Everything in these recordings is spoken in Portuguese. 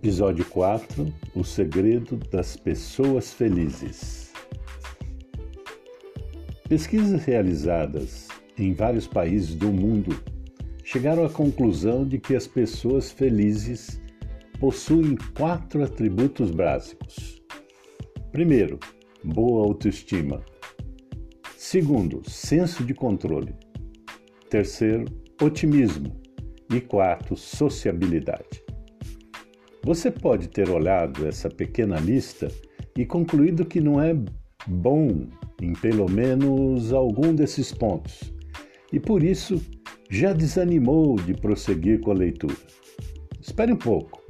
Episódio 4 O segredo das pessoas felizes. Pesquisas realizadas em vários países do mundo chegaram à conclusão de que as pessoas felizes possuem quatro atributos básicos. Primeiro, boa autoestima. Segundo, senso de controle. Terceiro, otimismo. E quarto, sociabilidade. Você pode ter olhado essa pequena lista e concluído que não é bom em pelo menos algum desses pontos, e por isso já desanimou de prosseguir com a leitura. Espere um pouco.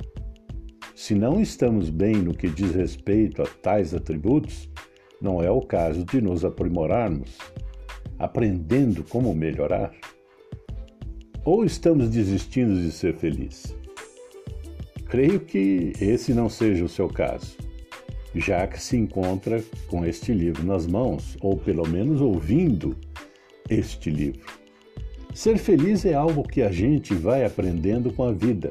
Se não estamos bem no que diz respeito a tais atributos, não é o caso de nos aprimorarmos, aprendendo como melhorar? Ou estamos desistindo de ser felizes? Creio que esse não seja o seu caso, já que se encontra com este livro nas mãos, ou pelo menos ouvindo este livro. Ser feliz é algo que a gente vai aprendendo com a vida.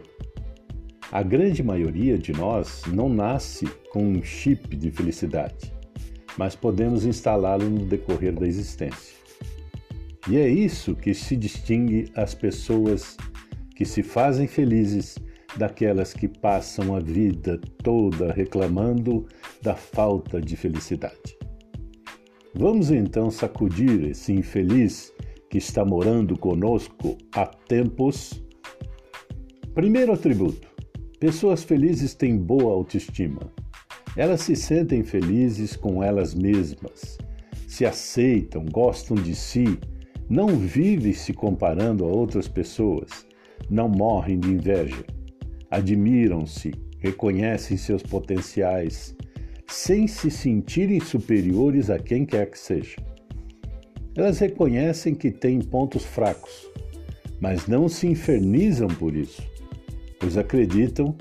A grande maioria de nós não nasce com um chip de felicidade, mas podemos instalá-lo no decorrer da existência. E é isso que se distingue as pessoas que se fazem felizes daquelas que passam a vida toda reclamando da falta de felicidade. Vamos então sacudir esse infeliz que está morando conosco há tempos? Primeiro atributo: pessoas felizes têm boa autoestima. Elas se sentem felizes com elas mesmas, se aceitam, gostam de si, não vivem se comparando a outras pessoas, não morrem de inveja admiram-se, reconhecem seus potenciais, sem se sentirem superiores a quem quer que seja. Elas reconhecem que têm pontos fracos, mas não se infernizam por isso, pois acreditam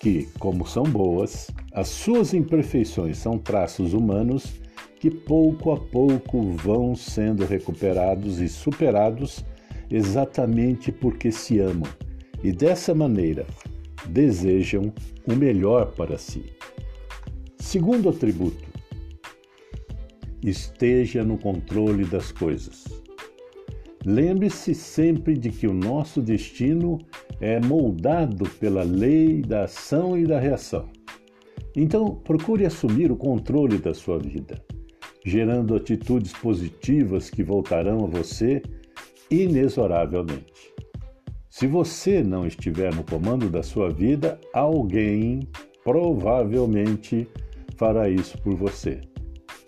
que, como são boas, as suas imperfeições são traços humanos que pouco a pouco vão sendo recuperados e superados exatamente porque se amam e dessa maneira desejam o melhor para si. Segundo atributo, esteja no controle das coisas. Lembre-se sempre de que o nosso destino é moldado pela lei da ação e da reação. Então, procure assumir o controle da sua vida, gerando atitudes positivas que voltarão a você inexoravelmente. Se você não estiver no comando da sua vida, alguém provavelmente fará isso por você.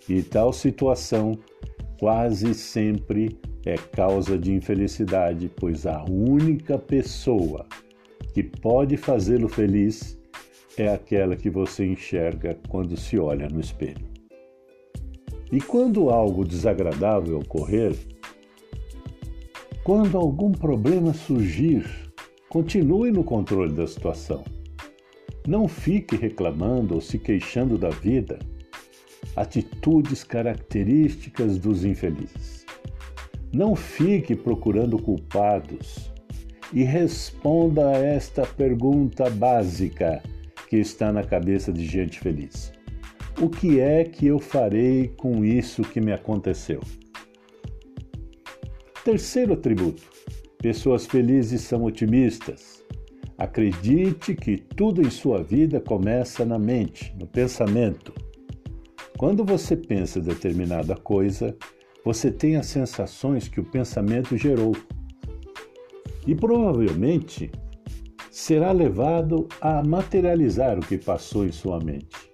E tal situação quase sempre é causa de infelicidade, pois a única pessoa que pode fazê-lo feliz é aquela que você enxerga quando se olha no espelho. E quando algo desagradável ocorrer, quando algum problema surgir, continue no controle da situação. Não fique reclamando ou se queixando da vida. Atitudes características dos infelizes. Não fique procurando culpados e responda a esta pergunta básica que está na cabeça de gente feliz: O que é que eu farei com isso que me aconteceu? Terceiro atributo: pessoas felizes são otimistas. Acredite que tudo em sua vida começa na mente, no pensamento. Quando você pensa determinada coisa, você tem as sensações que o pensamento gerou. E provavelmente será levado a materializar o que passou em sua mente.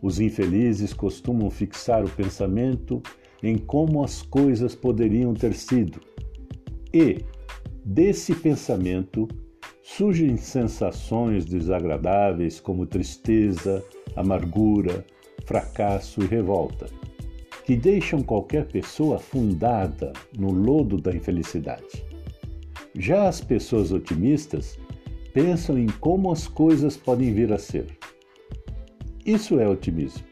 Os infelizes costumam fixar o pensamento em como as coisas poderiam ter sido. E, desse pensamento, surgem sensações desagradáveis como tristeza, amargura, fracasso e revolta, que deixam qualquer pessoa afundada no lodo da infelicidade. Já as pessoas otimistas pensam em como as coisas podem vir a ser. Isso é otimismo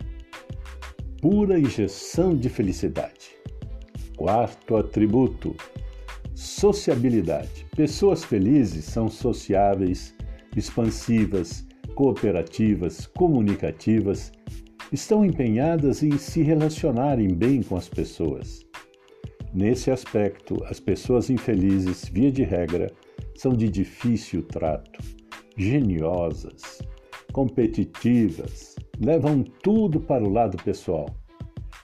pura injeção de felicidade. Quarto atributo: sociabilidade. Pessoas felizes são sociáveis, expansivas, cooperativas, comunicativas, estão empenhadas em se relacionarem bem com as pessoas. Nesse aspecto, as pessoas infelizes, via de regra, são de difícil trato, geniosas, competitivas, levam tudo para o lado pessoal,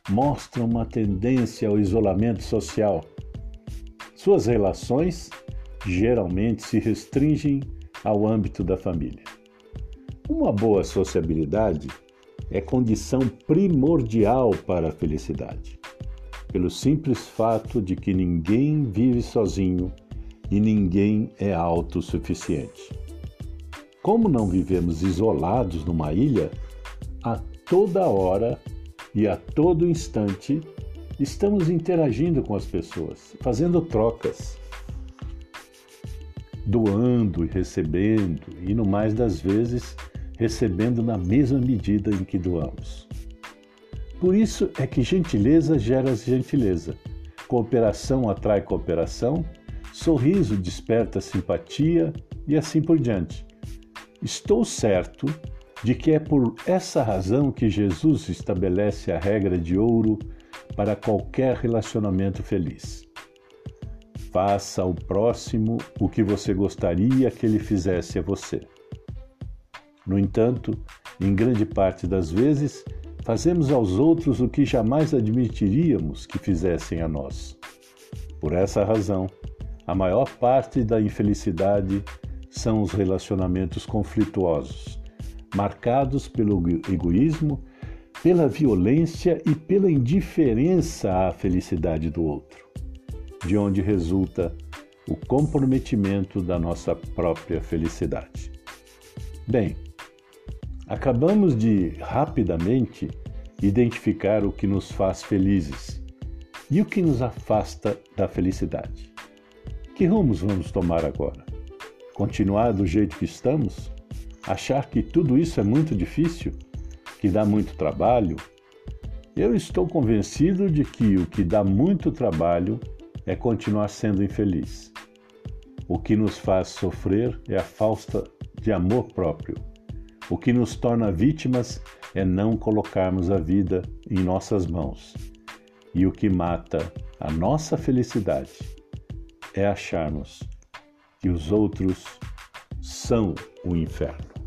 mostram uma tendência ao isolamento social. Suas relações geralmente se restringem ao âmbito da família. Uma boa sociabilidade é condição primordial para a felicidade, pelo simples fato de que ninguém vive sozinho e ninguém é autossuficiente. Como não vivemos isolados numa ilha, a toda hora e a todo instante estamos interagindo com as pessoas, fazendo trocas, doando e recebendo, e no mais das vezes recebendo na mesma medida em que doamos. Por isso é que gentileza gera gentileza, cooperação atrai cooperação, sorriso desperta simpatia e assim por diante. Estou certo de que é por essa razão que Jesus estabelece a regra de ouro para qualquer relacionamento feliz. Faça ao próximo o que você gostaria que ele fizesse a você. No entanto, em grande parte das vezes, fazemos aos outros o que jamais admitiríamos que fizessem a nós. Por essa razão, a maior parte da infelicidade são os relacionamentos conflituosos, marcados pelo egoísmo, pela violência e pela indiferença à felicidade do outro de onde resulta o comprometimento da nossa própria felicidade. Bem, acabamos de rapidamente identificar o que nos faz felizes e o que nos afasta da felicidade. Que rumos vamos tomar agora? Continuar do jeito que estamos? Achar que tudo isso é muito difícil? Que dá muito trabalho? Eu estou convencido de que o que dá muito trabalho é continuar sendo infeliz. O que nos faz sofrer é a falta de amor próprio. O que nos torna vítimas é não colocarmos a vida em nossas mãos. E o que mata a nossa felicidade é acharmos que os outros são o inferno.